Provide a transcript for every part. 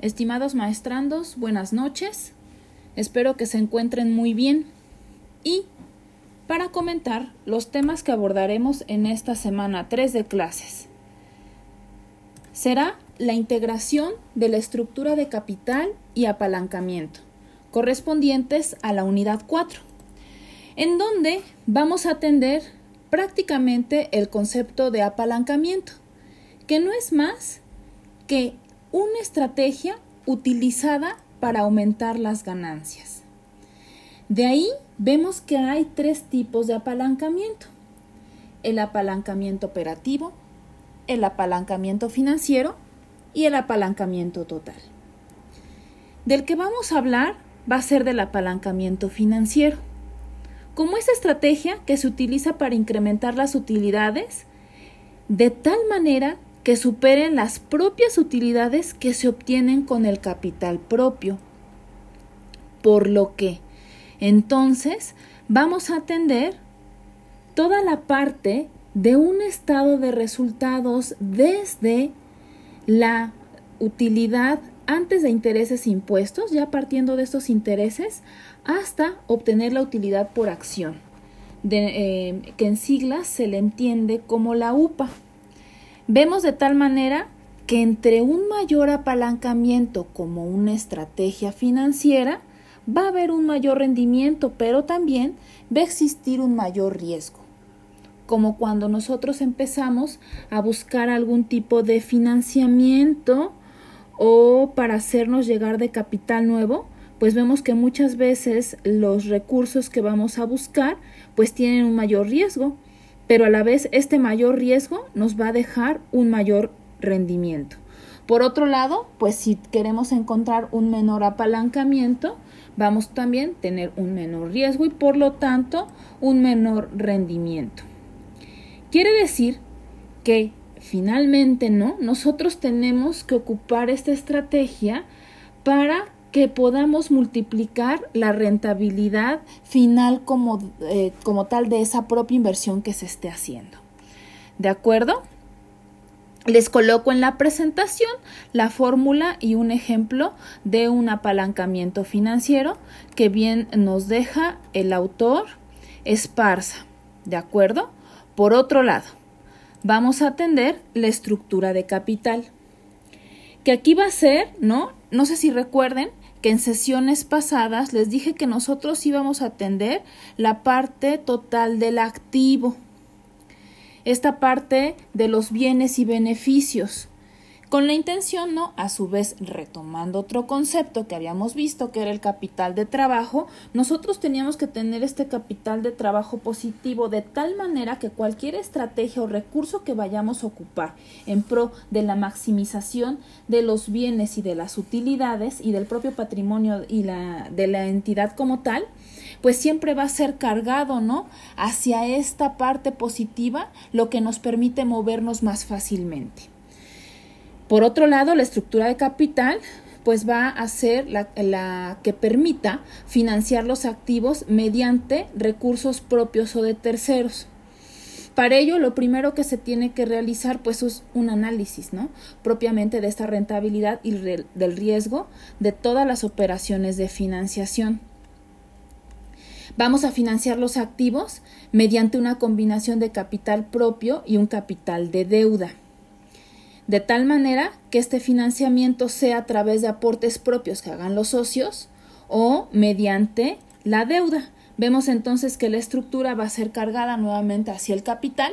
Estimados maestrandos, buenas noches. Espero que se encuentren muy bien. Y para comentar los temas que abordaremos en esta semana 3 de clases. Será la integración de la estructura de capital y apalancamiento, correspondientes a la unidad 4, en donde vamos a atender prácticamente el concepto de apalancamiento, que no es más que una estrategia utilizada para aumentar las ganancias. De ahí vemos que hay tres tipos de apalancamiento. El apalancamiento operativo, el apalancamiento financiero y el apalancamiento total. Del que vamos a hablar va a ser del apalancamiento financiero como esa estrategia que se utiliza para incrementar las utilidades de tal manera que superen las propias utilidades que se obtienen con el capital propio. Por lo que, entonces, vamos a atender toda la parte de un estado de resultados desde la utilidad antes de intereses e impuestos, ya partiendo de estos intereses, hasta obtener la utilidad por acción, de, eh, que en siglas se le entiende como la UPA. Vemos de tal manera que entre un mayor apalancamiento como una estrategia financiera, va a haber un mayor rendimiento, pero también va a existir un mayor riesgo. Como cuando nosotros empezamos a buscar algún tipo de financiamiento o para hacernos llegar de capital nuevo, pues vemos que muchas veces los recursos que vamos a buscar pues tienen un mayor riesgo, pero a la vez este mayor riesgo nos va a dejar un mayor rendimiento. Por otro lado, pues si queremos encontrar un menor apalancamiento, vamos también a tener un menor riesgo y por lo tanto un menor rendimiento. Quiere decir que finalmente, ¿no? Nosotros tenemos que ocupar esta estrategia para que podamos multiplicar la rentabilidad final como, eh, como tal de esa propia inversión que se esté haciendo. ¿De acuerdo? Les coloco en la presentación la fórmula y un ejemplo de un apalancamiento financiero que bien nos deja el autor Esparza. ¿De acuerdo? Por otro lado, vamos a atender la estructura de capital. Que aquí va a ser, ¿no? No sé si recuerden que en sesiones pasadas les dije que nosotros íbamos a atender la parte total del activo, esta parte de los bienes y beneficios con la intención, ¿no? A su vez, retomando otro concepto que habíamos visto, que era el capital de trabajo, nosotros teníamos que tener este capital de trabajo positivo de tal manera que cualquier estrategia o recurso que vayamos a ocupar en pro de la maximización de los bienes y de las utilidades y del propio patrimonio y la, de la entidad como tal, pues siempre va a ser cargado, ¿no? Hacia esta parte positiva, lo que nos permite movernos más fácilmente. Por otro lado, la estructura de capital pues va a ser la, que permita financiar los activos mediante recursos propios o de terceros. Para ello, lo primero que se tiene que realizar pues es un análisis, ¿no? Propiamente de esta rentabilidad y del riesgo de todas las operaciones de financiación. Vamos a financiar los activos mediante una combinación de capital propio y un capital de deuda de tal manera que este financiamiento sea a través de aportes propios que hagan los socios o mediante la deuda. Vemos entonces que la estructura va a ser cargada nuevamente hacia el capital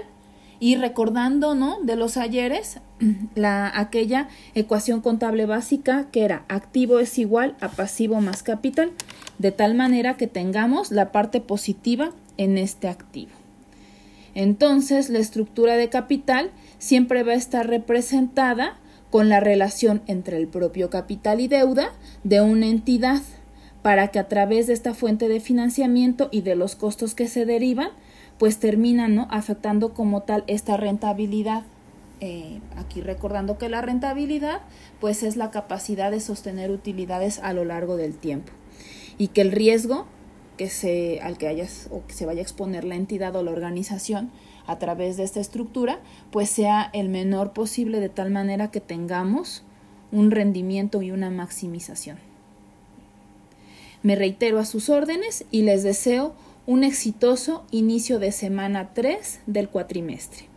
y recordando ¿no? de los ayeres la, aquella ecuación contable básica que era activo es igual a pasivo más capital, de tal manera que tengamos la parte positiva en este activo. Entonces la estructura de capital siempre va a estar representada con la relación entre el propio capital y deuda de una entidad para que a través de esta fuente de financiamiento y de los costos que se derivan, pues terminan ¿no? afectando como tal esta rentabilidad. Eh, aquí recordando que la rentabilidad pues es la capacidad de sostener utilidades a lo largo del tiempo y que el riesgo que se, al que hayas o que se vaya a exponer la entidad o la organización a través de esta estructura, pues sea el menor posible de tal manera que tengamos un rendimiento y una maximización. Me reitero a sus órdenes y les deseo un exitoso inicio de semana 3 del cuatrimestre.